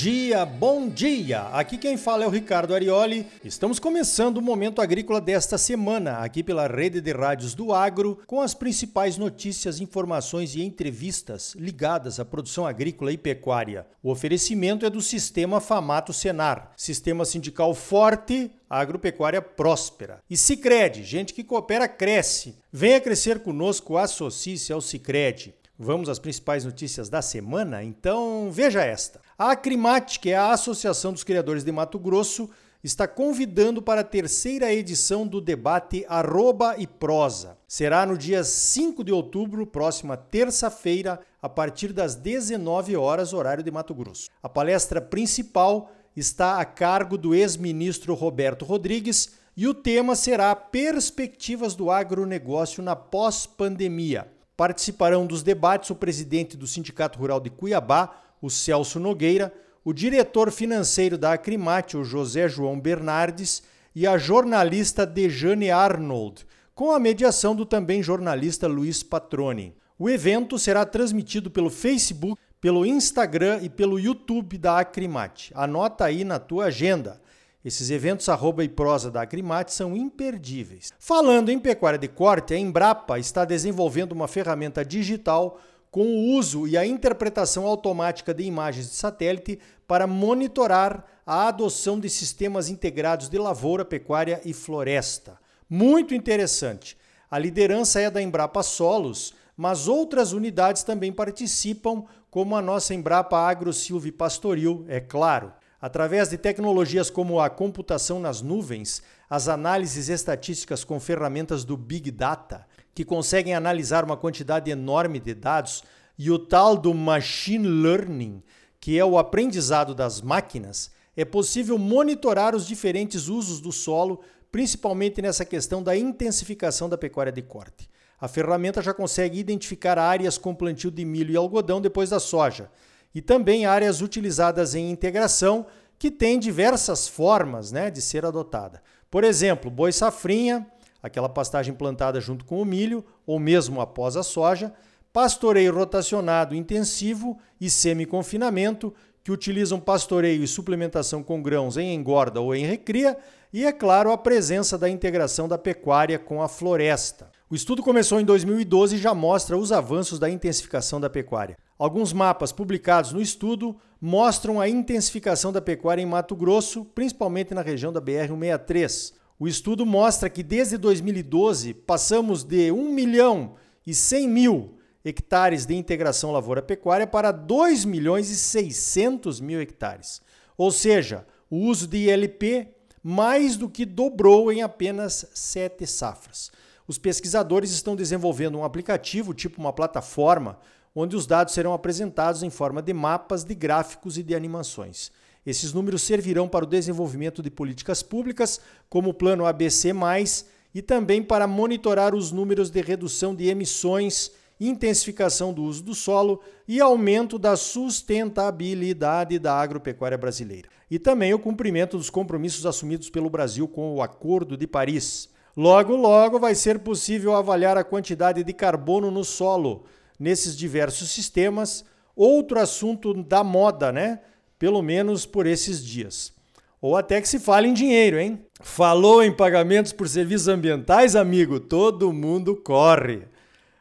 dia, bom dia! Aqui quem fala é o Ricardo Arioli. Estamos começando o Momento Agrícola desta semana, aqui pela rede de rádios do Agro, com as principais notícias, informações e entrevistas ligadas à produção agrícola e pecuária. O oferecimento é do Sistema Famato Senar, sistema sindical forte, agropecuária próspera. E Sicredi, gente que coopera cresce. Venha crescer conosco, associe-se ao Sicredi. Vamos às principais notícias da semana? Então veja esta. A Acrimate, que é a Associação dos Criadores de Mato Grosso, está convidando para a terceira edição do debate Arroba e Prosa. Será no dia 5 de outubro, próxima terça-feira, a partir das 19 horas, horário de Mato Grosso. A palestra principal está a cargo do ex-ministro Roberto Rodrigues e o tema será Perspectivas do agronegócio na pós-pandemia. Participarão dos debates o presidente do Sindicato Rural de Cuiabá, o Celso Nogueira, o diretor financeiro da Acrimate, o José João Bernardes, e a jornalista Dejane Arnold, com a mediação do também jornalista Luiz Patroni. O evento será transmitido pelo Facebook, pelo Instagram e pelo YouTube da Acrimate. Anota aí na tua agenda. Esses eventos arroba e prosa da Acrimate são imperdíveis. Falando em pecuária de corte, a Embrapa está desenvolvendo uma ferramenta digital com o uso e a interpretação automática de imagens de satélite para monitorar a adoção de sistemas integrados de lavoura, pecuária e floresta. Muito interessante. A liderança é da Embrapa Solos, mas outras unidades também participam, como a nossa Embrapa Agro Silvio Pastoril, é claro. Através de tecnologias como a computação nas nuvens, as análises estatísticas com ferramentas do Big Data, que conseguem analisar uma quantidade enorme de dados, e o tal do Machine Learning, que é o aprendizado das máquinas, é possível monitorar os diferentes usos do solo, principalmente nessa questão da intensificação da pecuária de corte. A ferramenta já consegue identificar áreas com plantio de milho e algodão depois da soja e também áreas utilizadas em integração que tem diversas formas né, de ser adotada. Por exemplo, boi safrinha, aquela pastagem plantada junto com o milho ou mesmo após a soja, pastoreio rotacionado intensivo e semi-confinamento, que utilizam pastoreio e suplementação com grãos em engorda ou em recria, e, é claro, a presença da integração da pecuária com a floresta. O estudo começou em 2012 e já mostra os avanços da intensificação da pecuária. Alguns mapas publicados no estudo mostram a intensificação da pecuária em Mato Grosso, principalmente na região da BR-163. O estudo mostra que desde 2012 passamos de 1 milhão e 100 mil hectares de integração lavoura-pecuária para 2 milhões e 600 mil hectares. Ou seja, o uso de ILP mais do que dobrou em apenas sete safras. Os pesquisadores estão desenvolvendo um aplicativo, tipo uma plataforma, onde os dados serão apresentados em forma de mapas, de gráficos e de animações. Esses números servirão para o desenvolvimento de políticas públicas, como o Plano ABC, e também para monitorar os números de redução de emissões, intensificação do uso do solo e aumento da sustentabilidade da agropecuária brasileira. E também o cumprimento dos compromissos assumidos pelo Brasil com o Acordo de Paris. Logo, logo vai ser possível avaliar a quantidade de carbono no solo nesses diversos sistemas. Outro assunto da moda, né? Pelo menos por esses dias. Ou até que se fale em dinheiro, hein? Falou em pagamentos por serviços ambientais, amigo? Todo mundo corre.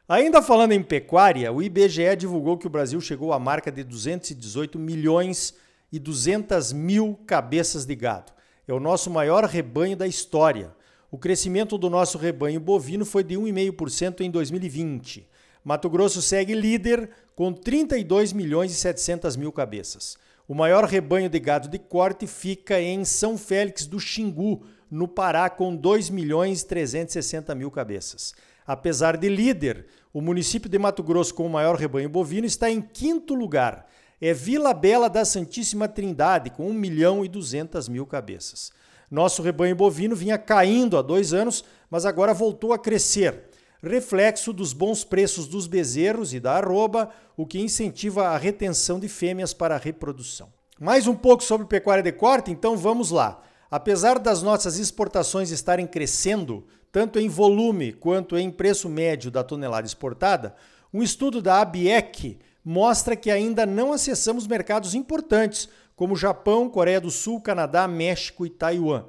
Ainda falando em pecuária, o IBGE divulgou que o Brasil chegou à marca de 218 milhões e 200 mil cabeças de gado. É o nosso maior rebanho da história. O crescimento do nosso rebanho bovino foi de 1,5% em 2020. Mato Grosso segue líder com 32 milhões e 700 mil cabeças. O maior rebanho de gado de corte fica em São Félix do Xingu, no Pará, com 2 milhões e 360 mil cabeças. Apesar de líder, o município de Mato Grosso com o maior rebanho bovino está em quinto lugar. É Vila Bela da Santíssima Trindade, com 1 milhão e 200 mil cabeças. Nosso rebanho bovino vinha caindo há dois anos, mas agora voltou a crescer. Reflexo dos bons preços dos bezerros e da arroba, o que incentiva a retenção de fêmeas para a reprodução. Mais um pouco sobre pecuária de corte, então vamos lá. Apesar das nossas exportações estarem crescendo, tanto em volume quanto em preço médio da tonelada exportada, um estudo da ABIEC mostra que ainda não acessamos mercados importantes, como Japão, Coreia do Sul, Canadá, México e Taiwan,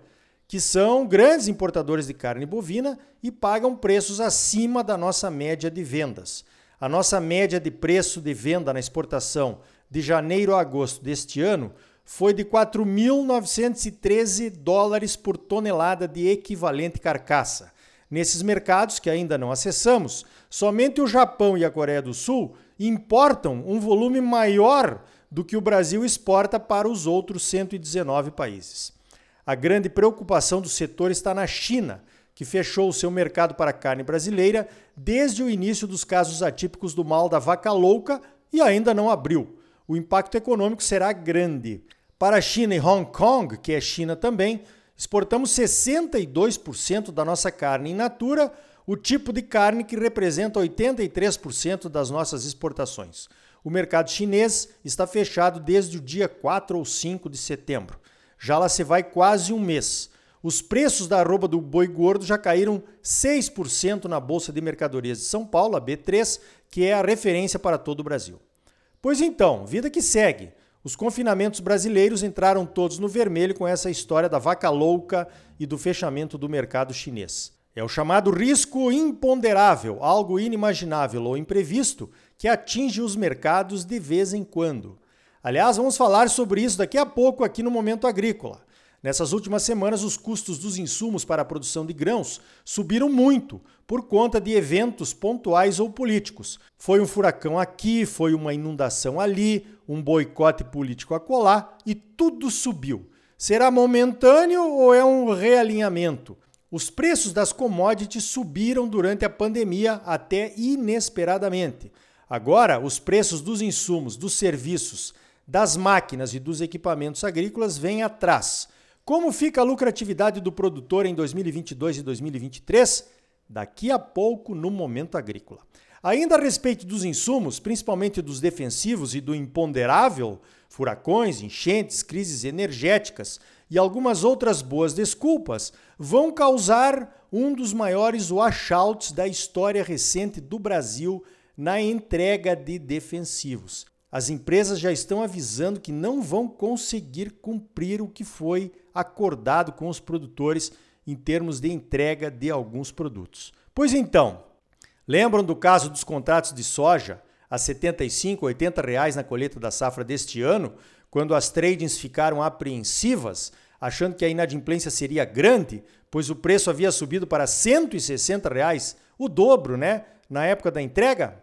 que são grandes importadores de carne bovina e pagam preços acima da nossa média de vendas. A nossa média de preço de venda na exportação de janeiro a agosto deste ano foi de 4.913 dólares por tonelada de equivalente carcaça. Nesses mercados que ainda não acessamos, somente o Japão e a Coreia do Sul importam um volume maior do que o Brasil exporta para os outros 119 países. A grande preocupação do setor está na China, que fechou o seu mercado para a carne brasileira desde o início dos casos atípicos do mal da vaca louca e ainda não abriu. O impacto econômico será grande. Para a China e Hong Kong, que é China também, exportamos 62% da nossa carne in natura, o tipo de carne que representa 83% das nossas exportações. O mercado chinês está fechado desde o dia 4 ou 5 de setembro. Já lá se vai quase um mês. Os preços da arroba do boi gordo já caíram 6% na Bolsa de Mercadorias de São Paulo, a B3, que é a referência para todo o Brasil. Pois então, vida que segue. Os confinamentos brasileiros entraram todos no vermelho com essa história da vaca louca e do fechamento do mercado chinês. É o chamado risco imponderável, algo inimaginável ou imprevisto que atinge os mercados de vez em quando. Aliás, vamos falar sobre isso daqui a pouco aqui no Momento Agrícola. Nessas últimas semanas, os custos dos insumos para a produção de grãos subiram muito por conta de eventos pontuais ou políticos. Foi um furacão aqui, foi uma inundação ali, um boicote político acolá e tudo subiu. Será momentâneo ou é um realinhamento? Os preços das commodities subiram durante a pandemia até inesperadamente. Agora, os preços dos insumos, dos serviços, das máquinas e dos equipamentos agrícolas vêm atrás. Como fica a lucratividade do produtor em 2022 e 2023? Daqui a pouco no Momento Agrícola. Ainda a respeito dos insumos, principalmente dos defensivos e do imponderável, furacões, enchentes, crises energéticas e algumas outras boas desculpas vão causar um dos maiores washouts da história recente do Brasil na entrega de defensivos. As empresas já estão avisando que não vão conseguir cumprir o que foi acordado com os produtores em termos de entrega de alguns produtos. Pois então, lembram do caso dos contratos de soja a R$ 75, 80 reais na colheita da safra deste ano, quando as tradings ficaram apreensivas, achando que a inadimplência seria grande, pois o preço havia subido para 160 reais, o dobro, né, na época da entrega?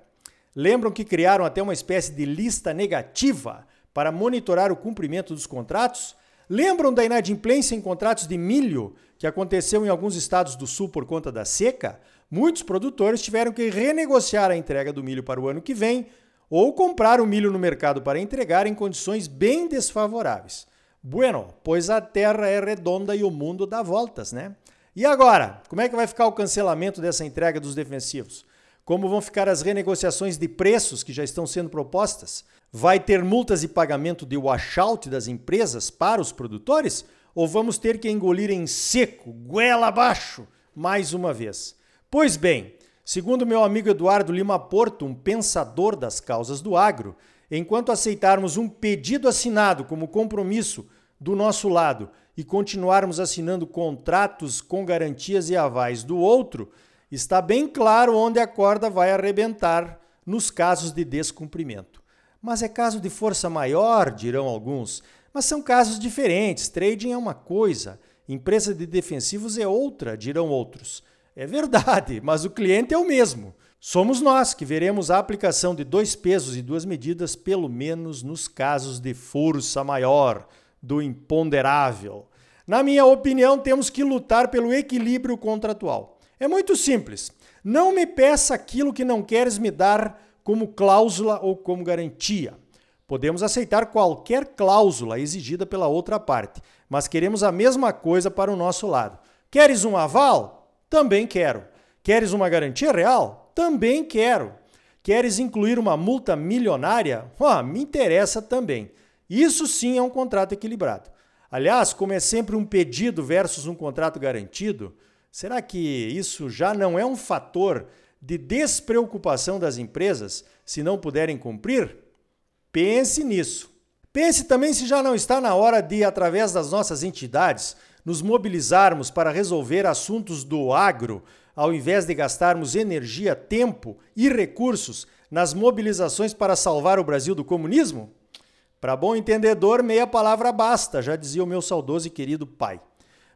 Lembram que criaram até uma espécie de lista negativa para monitorar o cumprimento dos contratos? Lembram da inadimplência em contratos de milho que aconteceu em alguns estados do sul por conta da seca? Muitos produtores tiveram que renegociar a entrega do milho para o ano que vem ou comprar o milho no mercado para entregar em condições bem desfavoráveis. Bueno, pois a terra é redonda e o mundo dá voltas, né? E agora, como é que vai ficar o cancelamento dessa entrega dos defensivos? Como vão ficar as renegociações de preços que já estão sendo propostas? Vai ter multas e pagamento de washout das empresas para os produtores? Ou vamos ter que engolir em seco, goela abaixo, mais uma vez? Pois bem, segundo meu amigo Eduardo Lima Porto, um pensador das causas do agro, enquanto aceitarmos um pedido assinado como compromisso do nosso lado e continuarmos assinando contratos com garantias e avais do outro, está bem claro onde a corda vai arrebentar nos casos de descumprimento. Mas é caso de força maior, dirão alguns. Mas são casos diferentes. Trading é uma coisa, empresa de defensivos é outra, dirão outros. É verdade, mas o cliente é o mesmo. Somos nós que veremos a aplicação de dois pesos e duas medidas, pelo menos nos casos de força maior, do imponderável. Na minha opinião, temos que lutar pelo equilíbrio contratual. É muito simples. Não me peça aquilo que não queres me dar como cláusula ou como garantia. Podemos aceitar qualquer cláusula exigida pela outra parte, mas queremos a mesma coisa para o nosso lado. Queres um aval? Também quero. Queres uma garantia real? Também quero. Queres incluir uma multa milionária? Ah, me interessa também. Isso sim é um contrato equilibrado. Aliás, como é sempre um pedido versus um contrato garantido, Será que isso já não é um fator de despreocupação das empresas se não puderem cumprir? Pense nisso. Pense também se já não está na hora de, através das nossas entidades, nos mobilizarmos para resolver assuntos do agro, ao invés de gastarmos energia, tempo e recursos nas mobilizações para salvar o Brasil do comunismo? Para bom entendedor, meia palavra basta, já dizia o meu saudoso e querido pai.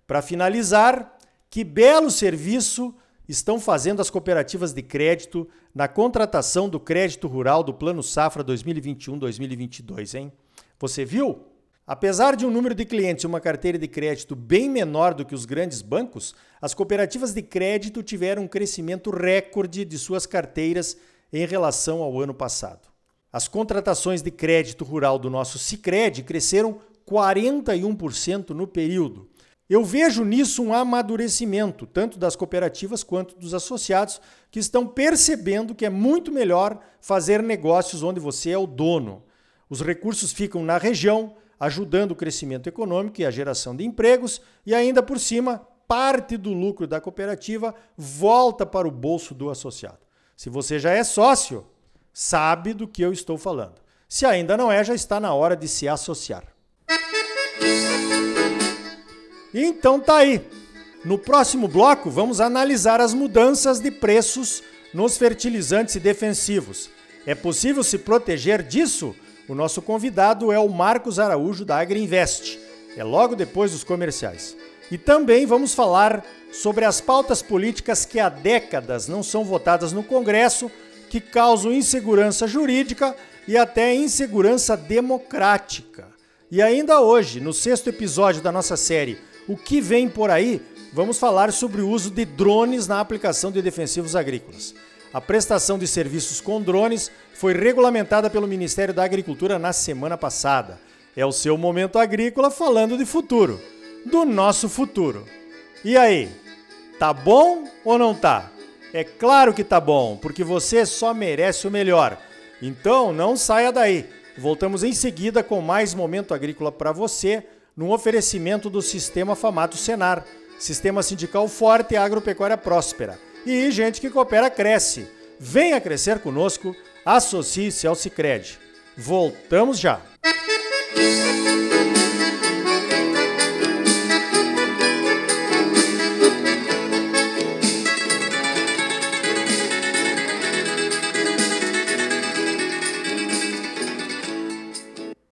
Para finalizar, que belo serviço estão fazendo as cooperativas de crédito na contratação do crédito rural do Plano Safra 2021-2022, hein? Você viu? Apesar de um número de clientes e uma carteira de crédito bem menor do que os grandes bancos, as cooperativas de crédito tiveram um crescimento recorde de suas carteiras em relação ao ano passado. As contratações de crédito rural do nosso Sicredi cresceram 41% no período. Eu vejo nisso um amadurecimento, tanto das cooperativas quanto dos associados, que estão percebendo que é muito melhor fazer negócios onde você é o dono. Os recursos ficam na região, ajudando o crescimento econômico e a geração de empregos, e ainda por cima, parte do lucro da cooperativa volta para o bolso do associado. Se você já é sócio, sabe do que eu estou falando. Se ainda não é, já está na hora de se associar. Então tá aí. No próximo bloco, vamos analisar as mudanças de preços nos fertilizantes defensivos. É possível se proteger disso? O nosso convidado é o Marcos Araújo da Agriinvest. É logo depois dos comerciais. E também vamos falar sobre as pautas políticas que há décadas não são votadas no Congresso que causam insegurança jurídica e até insegurança democrática. E ainda hoje, no sexto episódio da nossa série O que vem por aí, vamos falar sobre o uso de drones na aplicação de defensivos agrícolas. A prestação de serviços com drones foi regulamentada pelo Ministério da Agricultura na semana passada. É o seu momento agrícola falando de futuro, do nosso futuro. E aí, tá bom ou não tá? É claro que tá bom, porque você só merece o melhor. Então não saia daí. Voltamos em seguida com mais momento agrícola para você, num oferecimento do Sistema Famato Senar, Sistema Sindical Forte e Agropecuária Próspera. E gente que coopera cresce. Venha crescer conosco, associe-se ao Sicredi. Voltamos já. Música